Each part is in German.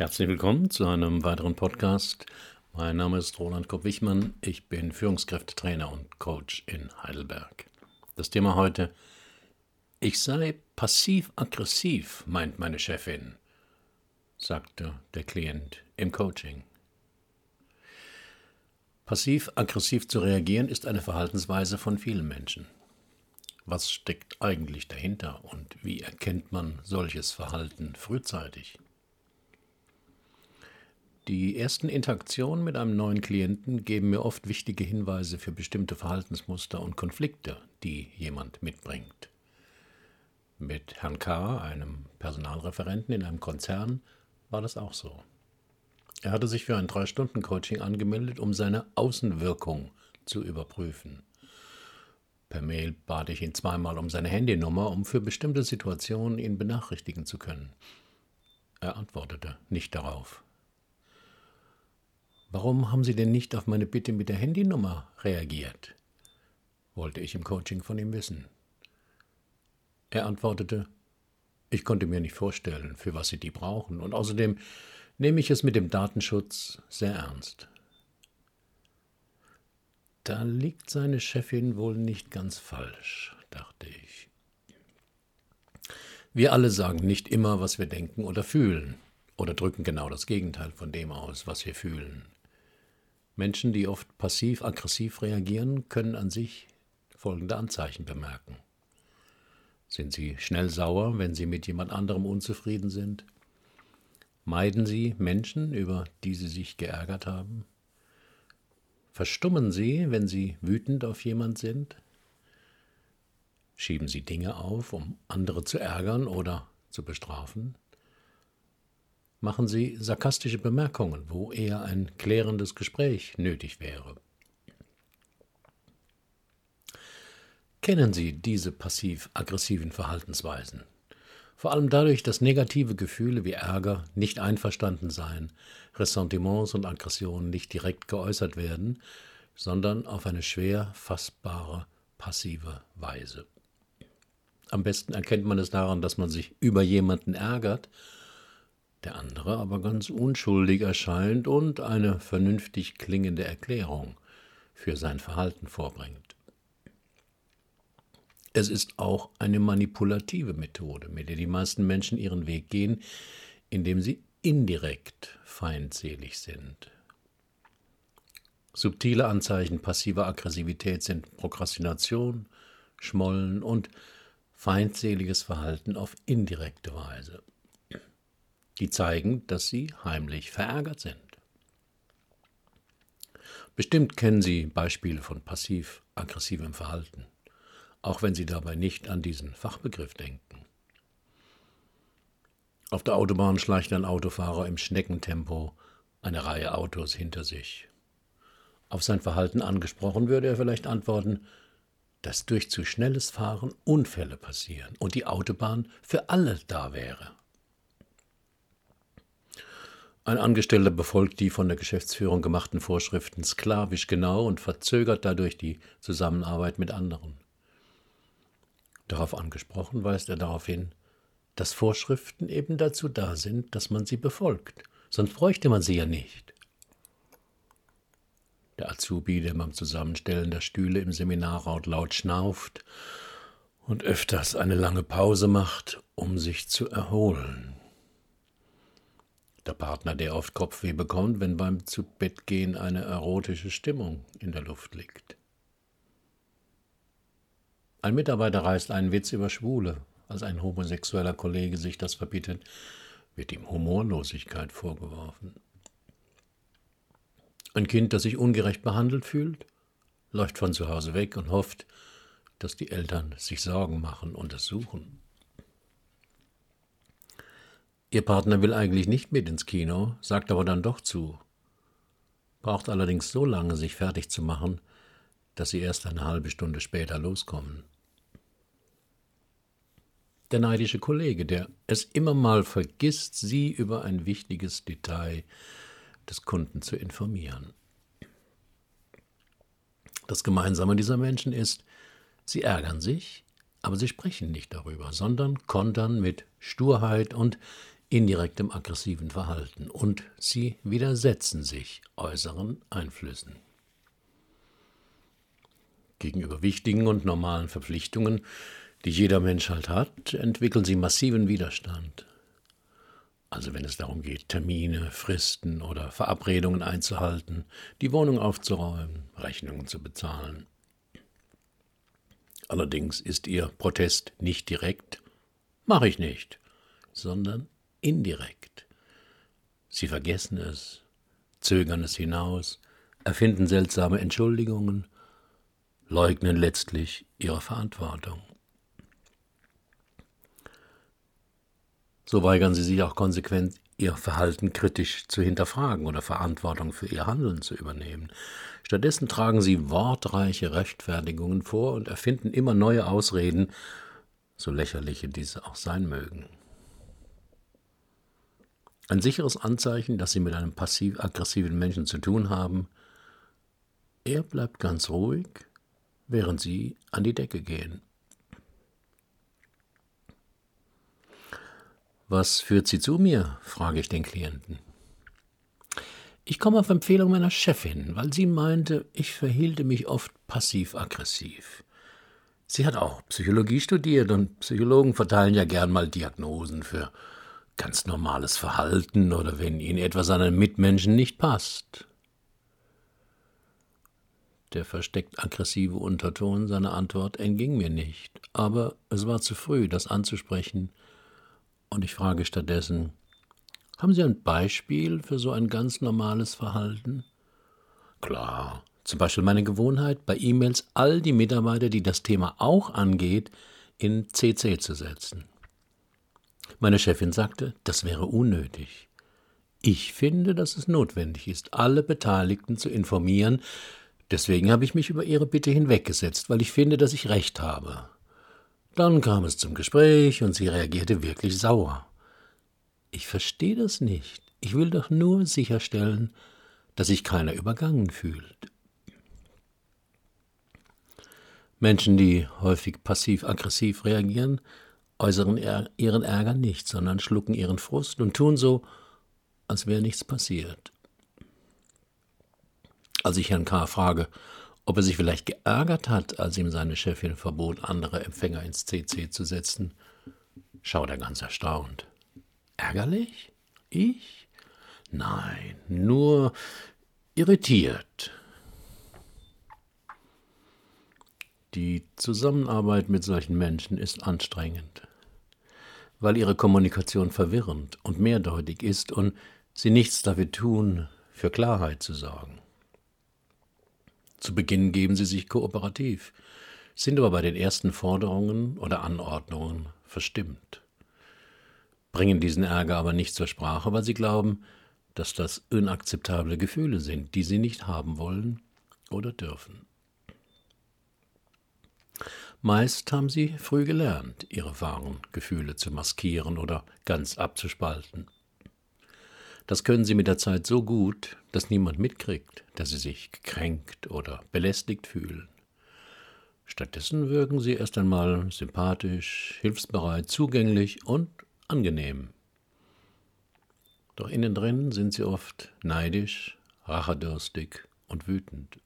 Herzlich willkommen zu einem weiteren Podcast. Mein Name ist Roland Kopp-Wichmann. Ich bin Führungskräftetrainer und Coach in Heidelberg. Das Thema heute: Ich sei passiv-aggressiv, meint meine Chefin, sagte der Klient im Coaching. Passiv-aggressiv zu reagieren ist eine Verhaltensweise von vielen Menschen. Was steckt eigentlich dahinter und wie erkennt man solches Verhalten frühzeitig? Die ersten Interaktionen mit einem neuen Klienten geben mir oft wichtige Hinweise für bestimmte Verhaltensmuster und Konflikte, die jemand mitbringt. Mit Herrn K., einem Personalreferenten in einem Konzern, war das auch so. Er hatte sich für ein Drei-Stunden-Coaching angemeldet, um seine Außenwirkung zu überprüfen. Per Mail bat ich ihn zweimal um seine Handynummer, um für bestimmte Situationen ihn benachrichtigen zu können. Er antwortete nicht darauf. Warum haben Sie denn nicht auf meine Bitte mit der Handynummer reagiert? wollte ich im Coaching von ihm wissen. Er antwortete, ich konnte mir nicht vorstellen, für was Sie die brauchen, und außerdem nehme ich es mit dem Datenschutz sehr ernst. Da liegt seine Chefin wohl nicht ganz falsch, dachte ich. Wir alle sagen nicht immer, was wir denken oder fühlen, oder drücken genau das Gegenteil von dem aus, was wir fühlen. Menschen, die oft passiv-aggressiv reagieren, können an sich folgende Anzeichen bemerken. Sind sie schnell sauer, wenn sie mit jemand anderem unzufrieden sind? Meiden sie Menschen, über die sie sich geärgert haben? Verstummen sie, wenn sie wütend auf jemand sind? Schieben sie Dinge auf, um andere zu ärgern oder zu bestrafen? Machen Sie sarkastische Bemerkungen, wo eher ein klärendes Gespräch nötig wäre. Kennen Sie diese passiv-aggressiven Verhaltensweisen? Vor allem dadurch, dass negative Gefühle wie Ärger, nicht einverstanden sein, Ressentiments und Aggressionen nicht direkt geäußert werden, sondern auf eine schwer fassbare, passive Weise. Am besten erkennt man es daran, dass man sich über jemanden ärgert der andere aber ganz unschuldig erscheint und eine vernünftig klingende Erklärung für sein Verhalten vorbringt. Es ist auch eine manipulative Methode, mit der die meisten Menschen ihren Weg gehen, indem sie indirekt feindselig sind. Subtile Anzeichen passiver Aggressivität sind Prokrastination, Schmollen und feindseliges Verhalten auf indirekte Weise die zeigen, dass sie heimlich verärgert sind. Bestimmt kennen Sie Beispiele von passiv-aggressivem Verhalten, auch wenn Sie dabei nicht an diesen Fachbegriff denken. Auf der Autobahn schleicht ein Autofahrer im Schneckentempo eine Reihe Autos hinter sich. Auf sein Verhalten angesprochen würde er vielleicht antworten, dass durch zu schnelles Fahren Unfälle passieren und die Autobahn für alle da wäre. Ein Angestellter befolgt die von der Geschäftsführung gemachten Vorschriften sklavisch genau und verzögert dadurch die Zusammenarbeit mit anderen. Darauf angesprochen weist er darauf hin, dass Vorschriften eben dazu da sind, dass man sie befolgt, sonst bräuchte man sie ja nicht. Der Azubi, der beim Zusammenstellen der Stühle im Seminarraum laut schnauft und öfters eine lange Pause macht, um sich zu erholen. Der Partner, der oft Kopfweh bekommt, wenn beim Zubettgehen eine erotische Stimmung in der Luft liegt. Ein Mitarbeiter reißt einen Witz über Schwule. Als ein homosexueller Kollege sich das verbietet, wird ihm Humorlosigkeit vorgeworfen. Ein Kind, das sich ungerecht behandelt fühlt, läuft von zu Hause weg und hofft, dass die Eltern sich Sorgen machen und es suchen. Ihr Partner will eigentlich nicht mit ins Kino, sagt aber dann doch zu. Braucht allerdings so lange, sich fertig zu machen, dass sie erst eine halbe Stunde später loskommen. Der neidische Kollege, der es immer mal vergisst, sie über ein wichtiges Detail des Kunden zu informieren. Das Gemeinsame dieser Menschen ist, sie ärgern sich, aber sie sprechen nicht darüber, sondern kontern mit Sturheit und indirektem aggressiven Verhalten und sie widersetzen sich äußeren Einflüssen. Gegenüber wichtigen und normalen Verpflichtungen, die jeder Mensch halt hat, entwickeln sie massiven Widerstand. Also wenn es darum geht, Termine, Fristen oder Verabredungen einzuhalten, die Wohnung aufzuräumen, Rechnungen zu bezahlen. Allerdings ist ihr Protest nicht direkt, mache ich nicht, sondern indirekt. Sie vergessen es, zögern es hinaus, erfinden seltsame Entschuldigungen, leugnen letztlich ihre Verantwortung. So weigern sie sich auch konsequent, ihr Verhalten kritisch zu hinterfragen oder Verantwortung für ihr Handeln zu übernehmen. Stattdessen tragen sie wortreiche Rechtfertigungen vor und erfinden immer neue Ausreden, so lächerliche diese auch sein mögen. Ein sicheres Anzeichen, dass sie mit einem passiv-aggressiven Menschen zu tun haben, er bleibt ganz ruhig, während sie an die Decke gehen. Was führt Sie zu mir? frage ich den Klienten. Ich komme auf Empfehlung meiner Chefin, weil sie meinte, ich verhielte mich oft passiv-aggressiv. Sie hat auch Psychologie studiert und Psychologen verteilen ja gern mal Diagnosen für ganz normales Verhalten oder wenn ihnen etwas an einem Mitmenschen nicht passt. Der versteckt aggressive Unterton seiner Antwort entging mir nicht, aber es war zu früh, das anzusprechen, und ich frage stattdessen, haben Sie ein Beispiel für so ein ganz normales Verhalten? Klar, zum Beispiel meine Gewohnheit, bei E-Mails all die Mitarbeiter, die das Thema auch angeht, in CC zu setzen. Meine Chefin sagte, das wäre unnötig. Ich finde, dass es notwendig ist, alle Beteiligten zu informieren, deswegen habe ich mich über ihre Bitte hinweggesetzt, weil ich finde, dass ich recht habe. Dann kam es zum Gespräch und sie reagierte wirklich sauer. Ich verstehe das nicht. Ich will doch nur sicherstellen, dass sich keiner übergangen fühlt. Menschen, die häufig passiv-aggressiv reagieren, äußern ihren Ärger nicht, sondern schlucken ihren Frust und tun so, als wäre nichts passiert. Als ich Herrn K. frage, ob er sich vielleicht geärgert hat, als ihm seine Chefin verbot, andere Empfänger ins CC zu setzen, schaut er ganz erstaunt. Ärgerlich? Ich? Nein, nur irritiert. Die Zusammenarbeit mit solchen Menschen ist anstrengend, weil ihre Kommunikation verwirrend und mehrdeutig ist und sie nichts dafür tun, für Klarheit zu sorgen. Zu Beginn geben sie sich kooperativ, sind aber bei den ersten Forderungen oder Anordnungen verstimmt, bringen diesen Ärger aber nicht zur Sprache, weil sie glauben, dass das inakzeptable Gefühle sind, die sie nicht haben wollen oder dürfen. Meist haben sie früh gelernt, ihre wahren Gefühle zu maskieren oder ganz abzuspalten. Das können sie mit der Zeit so gut, dass niemand mitkriegt, dass sie sich gekränkt oder belästigt fühlen. Stattdessen wirken sie erst einmal sympathisch, hilfsbereit, zugänglich und angenehm. Doch innen drin sind sie oft neidisch, rachedürstig und wütend.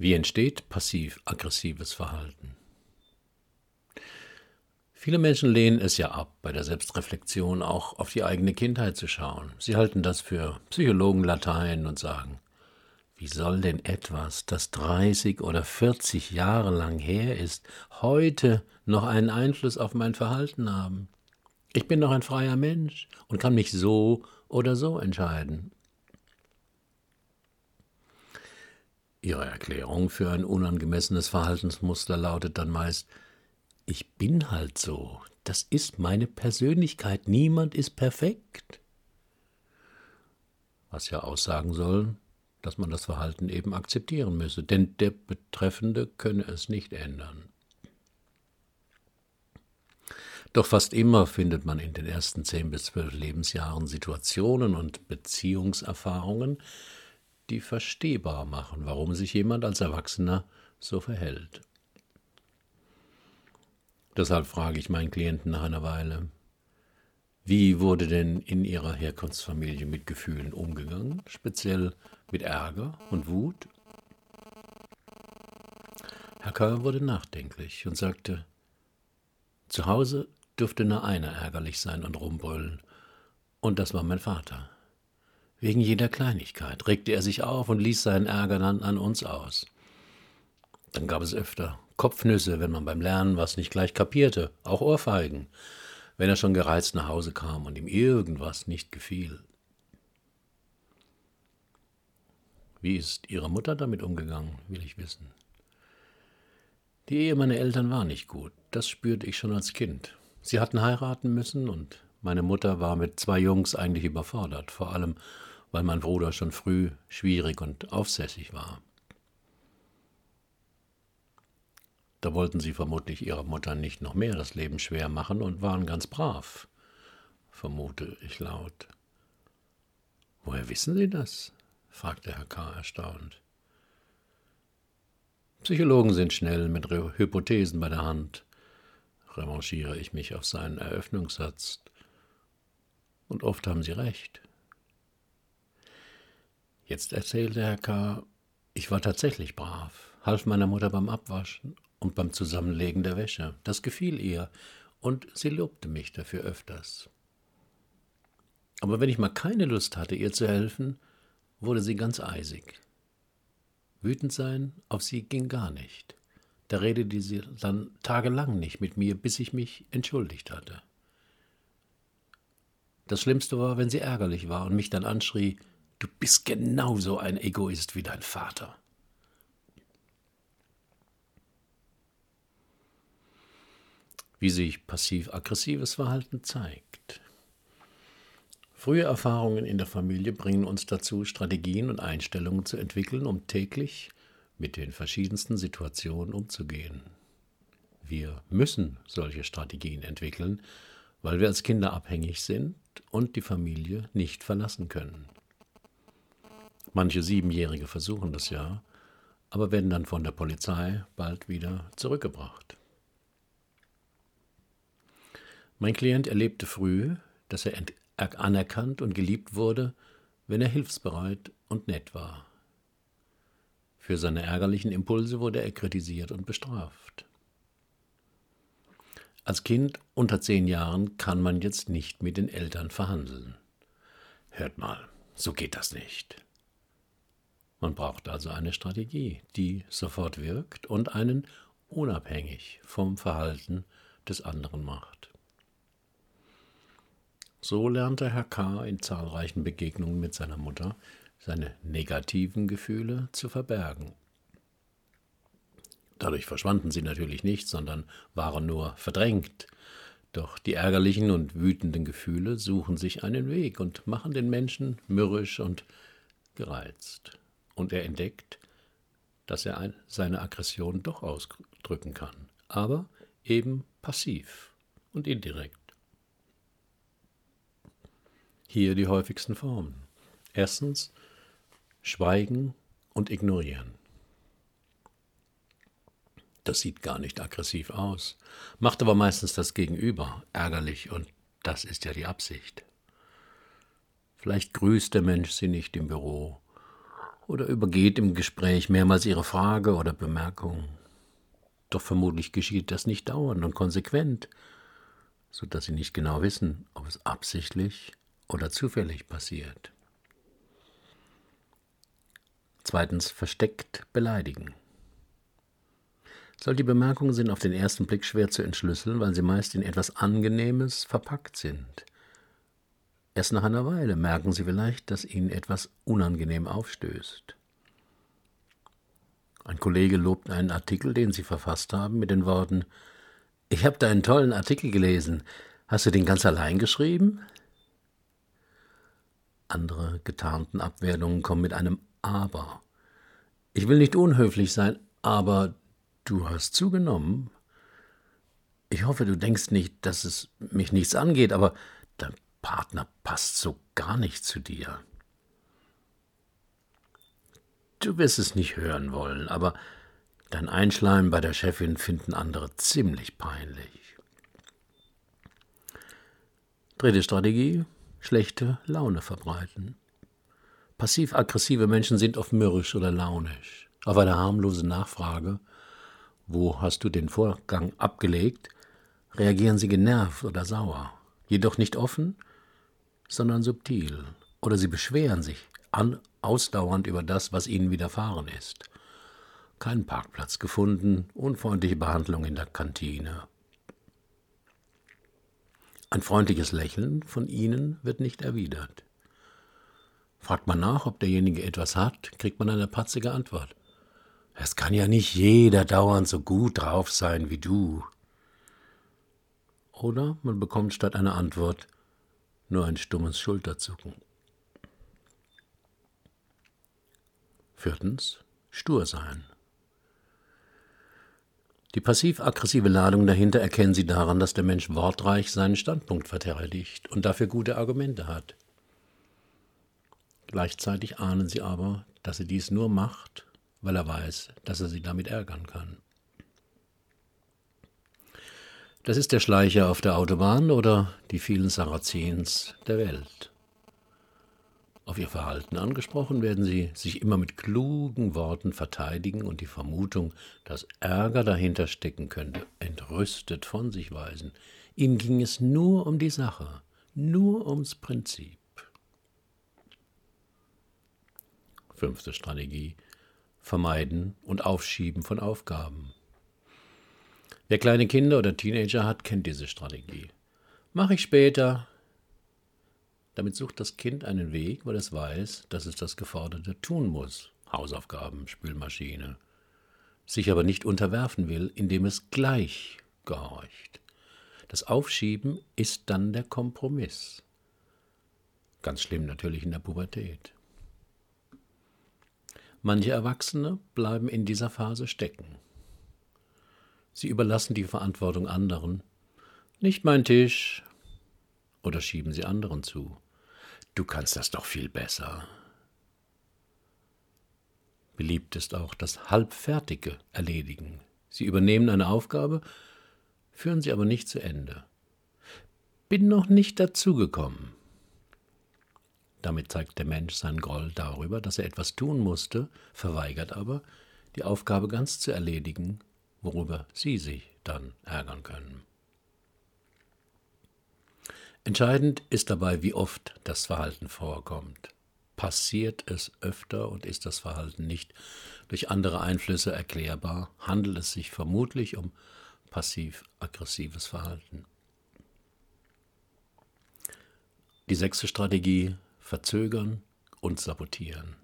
Wie entsteht passiv-aggressives Verhalten? Viele Menschen lehnen es ja ab, bei der Selbstreflexion auch auf die eigene Kindheit zu schauen. Sie halten das für Psychologenlatein und sagen, wie soll denn etwas, das 30 oder 40 Jahre lang her ist, heute noch einen Einfluss auf mein Verhalten haben? Ich bin doch ein freier Mensch und kann mich so oder so entscheiden. Ihre Erklärung für ein unangemessenes Verhaltensmuster lautet dann meist, ich bin halt so. Das ist meine Persönlichkeit. Niemand ist perfekt. Was ja aussagen soll, dass man das Verhalten eben akzeptieren müsse, denn der Betreffende könne es nicht ändern. Doch fast immer findet man in den ersten zehn bis zwölf Lebensjahren Situationen und Beziehungserfahrungen, die verstehbar machen, warum sich jemand als Erwachsener so verhält. Deshalb frage ich meinen Klienten nach einer Weile, wie wurde denn in Ihrer Herkunftsfamilie mit Gefühlen umgegangen, speziell mit Ärger und Wut? Herr Kerr wurde nachdenklich und sagte, zu Hause dürfte nur einer ärgerlich sein und rumbrüllen, und das war mein Vater. Wegen jeder Kleinigkeit regte er sich auf und ließ seinen Ärger dann an uns aus. Dann gab es öfter Kopfnüsse, wenn man beim Lernen was nicht gleich kapierte, auch Ohrfeigen, wenn er schon gereizt nach Hause kam und ihm irgendwas nicht gefiel. Wie ist Ihre Mutter damit umgegangen, will ich wissen. Die Ehe meiner Eltern war nicht gut, das spürte ich schon als Kind. Sie hatten heiraten müssen und meine Mutter war mit zwei Jungs eigentlich überfordert, vor allem weil mein Bruder schon früh schwierig und aufsässig war. Da wollten sie vermutlich ihrer Mutter nicht noch mehr das Leben schwer machen und waren ganz brav, vermute ich laut. Woher wissen Sie das? fragte Herr K. erstaunt. Psychologen sind schnell mit Hypothesen bei der Hand, revanchiere ich mich auf seinen Eröffnungssatz. Und oft haben sie recht. Jetzt erzählte Herr K., ich war tatsächlich brav, half meiner Mutter beim Abwaschen und beim Zusammenlegen der Wäsche. Das gefiel ihr, und sie lobte mich dafür öfters. Aber wenn ich mal keine Lust hatte, ihr zu helfen, wurde sie ganz eisig. Wütend sein auf sie ging gar nicht. Da redete sie dann tagelang nicht mit mir, bis ich mich entschuldigt hatte. Das Schlimmste war, wenn sie ärgerlich war und mich dann anschrie, du bist genauso ein Egoist wie dein Vater. wie sich passiv-aggressives Verhalten zeigt. Frühe Erfahrungen in der Familie bringen uns dazu, Strategien und Einstellungen zu entwickeln, um täglich mit den verschiedensten Situationen umzugehen. Wir müssen solche Strategien entwickeln, weil wir als Kinder abhängig sind und die Familie nicht verlassen können. Manche Siebenjährige versuchen das ja, aber werden dann von der Polizei bald wieder zurückgebracht. Mein Klient erlebte früh, dass er anerkannt und geliebt wurde, wenn er hilfsbereit und nett war. Für seine ärgerlichen Impulse wurde er kritisiert und bestraft. Als Kind unter zehn Jahren kann man jetzt nicht mit den Eltern verhandeln. Hört mal, so geht das nicht. Man braucht also eine Strategie, die sofort wirkt und einen unabhängig vom Verhalten des anderen macht. So lernte Herr K. in zahlreichen Begegnungen mit seiner Mutter seine negativen Gefühle zu verbergen. Dadurch verschwanden sie natürlich nicht, sondern waren nur verdrängt. Doch die ärgerlichen und wütenden Gefühle suchen sich einen Weg und machen den Menschen mürrisch und gereizt. Und er entdeckt, dass er seine Aggression doch ausdrücken kann, aber eben passiv und indirekt. Hier die häufigsten Formen. Erstens Schweigen und Ignorieren. Das sieht gar nicht aggressiv aus, macht aber meistens das Gegenüber ärgerlich und das ist ja die Absicht. Vielleicht grüßt der Mensch sie nicht im Büro oder übergeht im Gespräch mehrmals ihre Frage oder Bemerkung. Doch vermutlich geschieht das nicht dauernd und konsequent, so dass sie nicht genau wissen, ob es absichtlich oder zufällig passiert. Zweitens versteckt beleidigen. Solche Bemerkungen sind auf den ersten Blick schwer zu entschlüsseln, weil sie meist in etwas Angenehmes verpackt sind. Erst nach einer Weile merken Sie vielleicht, dass Ihnen etwas unangenehm aufstößt. Ein Kollege lobt einen Artikel, den Sie verfasst haben, mit den Worten Ich habe da einen tollen Artikel gelesen. Hast du den ganz allein geschrieben? Andere getarnten Abwertungen kommen mit einem Aber. Ich will nicht unhöflich sein, aber du hast zugenommen. Ich hoffe, du denkst nicht, dass es mich nichts angeht, aber dein Partner passt so gar nicht zu dir. Du wirst es nicht hören wollen, aber dein Einschleimen bei der Chefin finden andere ziemlich peinlich. Dritte Strategie, schlechte Laune verbreiten. Passiv-aggressive Menschen sind oft mürrisch oder launisch. Auf eine harmlose Nachfrage, wo hast du den Vorgang abgelegt, reagieren sie genervt oder sauer. Jedoch nicht offen, sondern subtil. Oder sie beschweren sich an, ausdauernd über das, was ihnen widerfahren ist. Keinen Parkplatz gefunden, unfreundliche Behandlung in der Kantine. Ein freundliches Lächeln von ihnen wird nicht erwidert. Fragt man nach, ob derjenige etwas hat, kriegt man eine patzige Antwort. Es kann ja nicht jeder dauernd so gut drauf sein wie du. Oder man bekommt statt einer Antwort nur ein stummes Schulterzucken. Viertens, stur sein. Die passiv-aggressive Ladung dahinter erkennen Sie daran, dass der Mensch wortreich seinen Standpunkt verteidigt und dafür gute Argumente hat. Gleichzeitig ahnen sie aber, dass er dies nur macht, weil er weiß, dass er sie damit ärgern kann. Das ist der Schleicher auf der Autobahn oder die vielen Sarazens der Welt. Auf ihr Verhalten angesprochen werden sie sich immer mit klugen Worten verteidigen und die Vermutung, dass Ärger dahinter stecken könnte, entrüstet von sich weisen. Ihnen ging es nur um die Sache, nur ums Prinzip. Fünfte Strategie. Vermeiden und Aufschieben von Aufgaben. Wer kleine Kinder oder Teenager hat, kennt diese Strategie. Mach ich später. Damit sucht das Kind einen Weg, weil es weiß, dass es das Geforderte tun muss. Hausaufgaben, Spülmaschine. Sich aber nicht unterwerfen will, indem es gleich gehorcht. Das Aufschieben ist dann der Kompromiss. Ganz schlimm natürlich in der Pubertät. Manche Erwachsene bleiben in dieser Phase stecken. Sie überlassen die Verantwortung anderen. Nicht mein Tisch. Oder schieben sie anderen zu. Du kannst das doch viel besser. Beliebt ist auch das Halbfertige erledigen. Sie übernehmen eine Aufgabe, führen sie aber nicht zu Ende. Bin noch nicht dazugekommen. Damit zeigt der Mensch seinen Groll darüber, dass er etwas tun musste, verweigert aber, die Aufgabe ganz zu erledigen, worüber Sie sich dann ärgern können. Entscheidend ist dabei, wie oft das Verhalten vorkommt. Passiert es öfter und ist das Verhalten nicht durch andere Einflüsse erklärbar, handelt es sich vermutlich um passiv-aggressives Verhalten. Die sechste Strategie verzögern und sabotieren.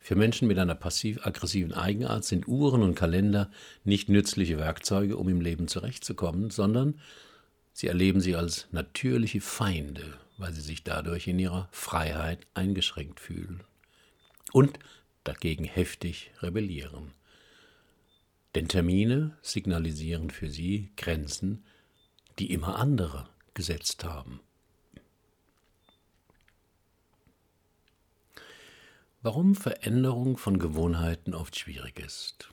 Für Menschen mit einer passiv-aggressiven Eigenart sind Uhren und Kalender nicht nützliche Werkzeuge, um im Leben zurechtzukommen, sondern sie erleben sie als natürliche Feinde, weil sie sich dadurch in ihrer Freiheit eingeschränkt fühlen und dagegen heftig rebellieren. Denn Termine signalisieren für sie Grenzen, die immer andere gesetzt haben. Warum Veränderung von Gewohnheiten oft schwierig ist.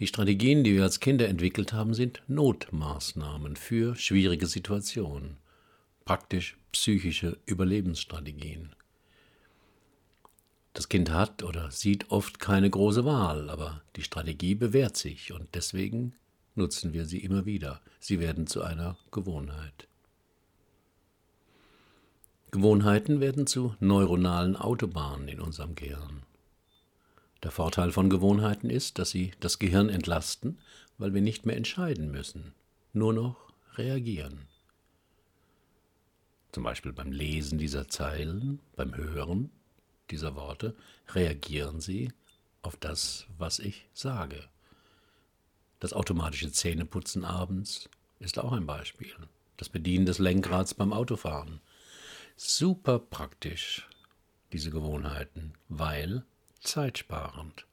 Die Strategien, die wir als Kinder entwickelt haben, sind Notmaßnahmen für schwierige Situationen, praktisch psychische Überlebensstrategien. Das Kind hat oder sieht oft keine große Wahl, aber die Strategie bewährt sich und deswegen nutzen wir sie immer wieder. Sie werden zu einer Gewohnheit. Gewohnheiten werden zu neuronalen Autobahnen in unserem Gehirn. Der Vorteil von Gewohnheiten ist, dass sie das Gehirn entlasten, weil wir nicht mehr entscheiden müssen, nur noch reagieren. Zum Beispiel beim Lesen dieser Zeilen, beim Hören dieser Worte, reagieren Sie auf das, was ich sage. Das automatische Zähneputzen abends ist auch ein Beispiel. Das Bedienen des Lenkrads beim Autofahren super praktisch, diese Gewohnheiten, weil zeitsparend.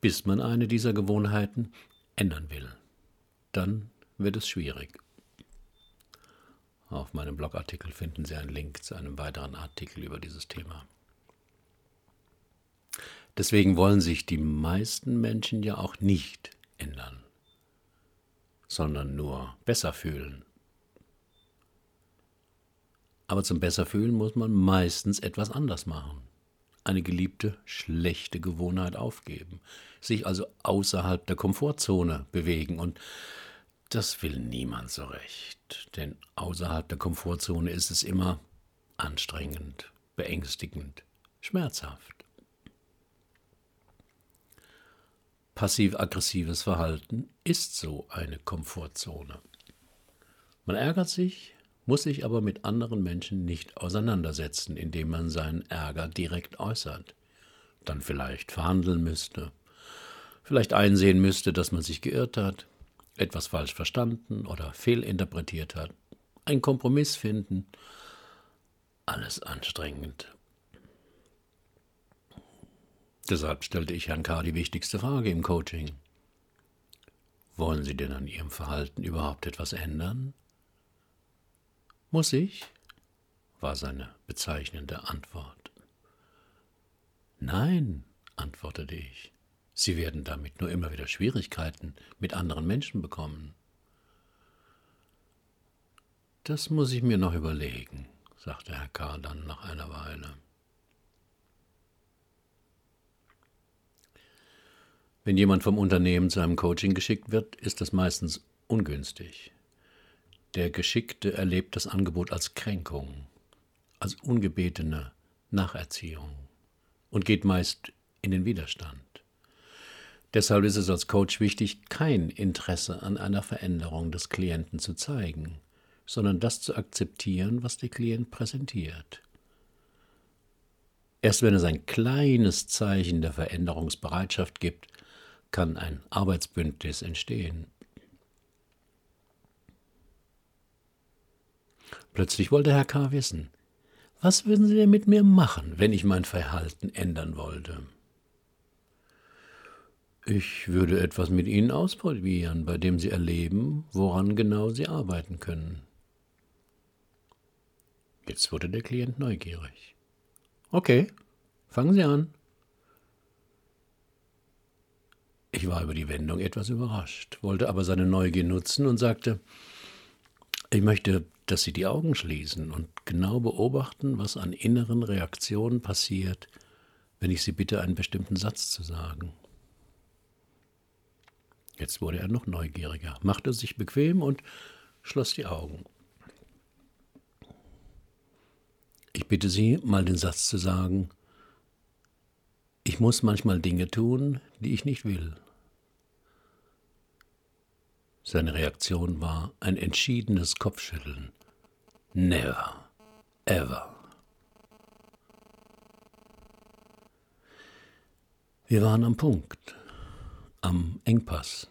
Bis man eine dieser Gewohnheiten ändern will, dann wird es schwierig. Auf meinem Blogartikel finden Sie einen Link zu einem weiteren Artikel über dieses Thema. Deswegen wollen sich die meisten Menschen ja auch nicht ändern. sondern nur besser fühlen. Aber zum Besserfühlen muss man meistens etwas anders machen. Eine geliebte, schlechte Gewohnheit aufgeben, sich also außerhalb der Komfortzone bewegen und das will niemand so recht, denn außerhalb der Komfortzone ist es immer anstrengend, beängstigend, schmerzhaft. Passiv-aggressives Verhalten ist so eine Komfortzone. Man ärgert sich, muss sich aber mit anderen Menschen nicht auseinandersetzen, indem man seinen Ärger direkt äußert, dann vielleicht verhandeln müsste, vielleicht einsehen müsste, dass man sich geirrt hat, etwas falsch verstanden oder fehlinterpretiert hat, einen Kompromiss finden, alles anstrengend. Deshalb stellte ich Herrn K. die wichtigste Frage im Coaching. Wollen Sie denn an Ihrem Verhalten überhaupt etwas ändern? Muss ich? war seine bezeichnende Antwort. Nein, antwortete ich. Sie werden damit nur immer wieder Schwierigkeiten mit anderen Menschen bekommen. Das muss ich mir noch überlegen, sagte Herr K. dann nach einer Weile. Wenn jemand vom Unternehmen zu einem Coaching geschickt wird, ist das meistens ungünstig. Der Geschickte erlebt das Angebot als Kränkung, als ungebetene Nacherziehung und geht meist in den Widerstand. Deshalb ist es als Coach wichtig, kein Interesse an einer Veränderung des Klienten zu zeigen, sondern das zu akzeptieren, was der Klient präsentiert. Erst wenn es ein kleines Zeichen der Veränderungsbereitschaft gibt, kann ein Arbeitsbündnis entstehen. Plötzlich wollte Herr K. wissen, was würden Sie denn mit mir machen, wenn ich mein Verhalten ändern wollte? Ich würde etwas mit Ihnen ausprobieren, bei dem Sie erleben, woran genau Sie arbeiten können. Jetzt wurde der Klient neugierig. Okay, fangen Sie an. Ich war über die Wendung etwas überrascht, wollte aber seine Neugier nutzen und sagte, ich möchte, dass Sie die Augen schließen und genau beobachten, was an inneren Reaktionen passiert, wenn ich Sie bitte, einen bestimmten Satz zu sagen. Jetzt wurde er noch neugieriger, machte sich bequem und schloss die Augen. Ich bitte Sie, mal den Satz zu sagen, ich muss manchmal Dinge tun, die ich nicht will. Seine Reaktion war ein entschiedenes Kopfschütteln. Never, ever. Wir waren am Punkt am Engpass.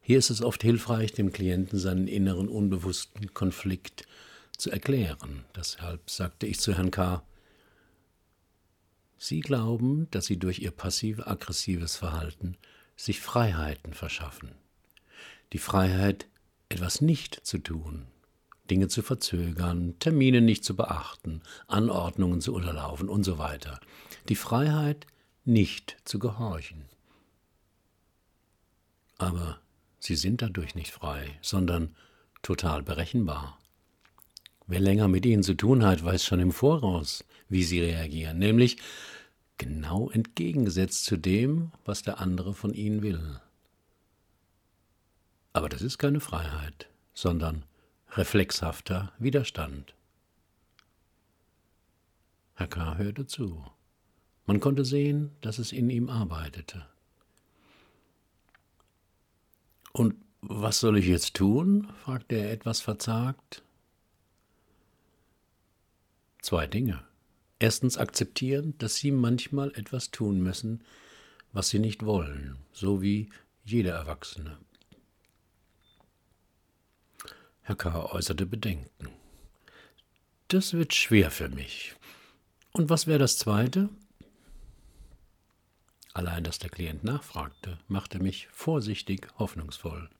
Hier ist es oft hilfreich, dem Klienten seinen inneren unbewussten Konflikt zu erklären. Deshalb sagte ich zu Herrn K., Sie glauben, dass Sie durch Ihr passiv-aggressives Verhalten sich Freiheiten verschaffen. Die Freiheit, etwas nicht zu tun, Dinge zu verzögern, Termine nicht zu beachten, Anordnungen zu unterlaufen und so weiter. Die Freiheit, nicht zu gehorchen. Aber sie sind dadurch nicht frei, sondern total berechenbar. Wer länger mit ihnen zu tun hat, weiß schon im Voraus, wie sie reagieren, nämlich genau entgegengesetzt zu dem, was der andere von ihnen will. Aber das ist keine Freiheit, sondern reflexhafter Widerstand. Herr K. hörte zu. Man konnte sehen, dass es in ihm arbeitete. Und was soll ich jetzt tun? fragte er etwas verzagt. Zwei Dinge. Erstens akzeptieren, dass Sie manchmal etwas tun müssen, was Sie nicht wollen, so wie jeder Erwachsene. Herr K. äußerte Bedenken. Das wird schwer für mich. Und was wäre das Zweite? Allein, dass der Klient nachfragte, machte mich vorsichtig hoffnungsvoll.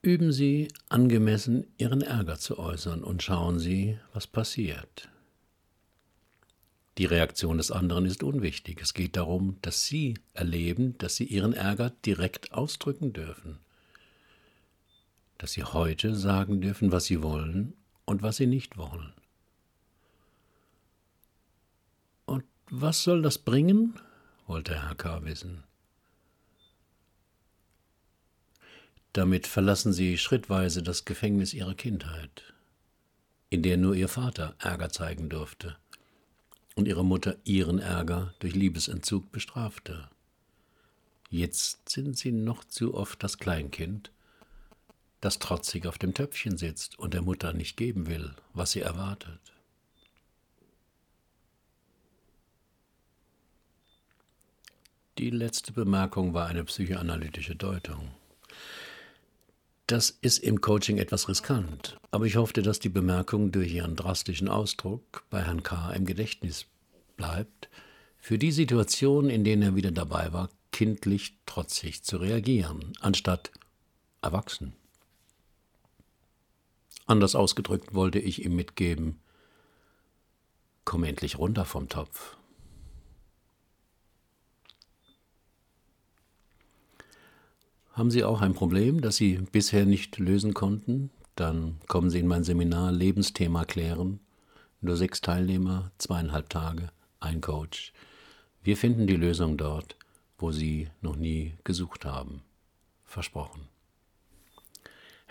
Üben Sie angemessen Ihren Ärger zu äußern und schauen Sie, was passiert. Die Reaktion des anderen ist unwichtig. Es geht darum, dass Sie erleben, dass Sie Ihren Ärger direkt ausdrücken dürfen. Dass Sie heute sagen dürfen, was Sie wollen und was Sie nicht wollen. Und was soll das bringen? wollte Herr K. wissen. Damit verlassen Sie schrittweise das Gefängnis Ihrer Kindheit, in der nur Ihr Vater Ärger zeigen durfte und ihre Mutter ihren Ärger durch Liebesentzug bestrafte. Jetzt sind sie noch zu oft das Kleinkind, das trotzig auf dem Töpfchen sitzt und der Mutter nicht geben will, was sie erwartet. Die letzte Bemerkung war eine psychoanalytische Deutung. Das ist im Coaching etwas riskant, aber ich hoffte, dass die Bemerkung durch ihren drastischen Ausdruck bei Herrn K. im Gedächtnis bleibt, für die Situation, in denen er wieder dabei war, kindlich trotzig zu reagieren, anstatt erwachsen. Anders ausgedrückt wollte ich ihm mitgeben, komm endlich runter vom Topf. Haben Sie auch ein Problem, das Sie bisher nicht lösen konnten? Dann kommen Sie in mein Seminar Lebensthema klären. Nur sechs Teilnehmer, zweieinhalb Tage, ein Coach. Wir finden die Lösung dort, wo Sie noch nie gesucht haben. Versprochen.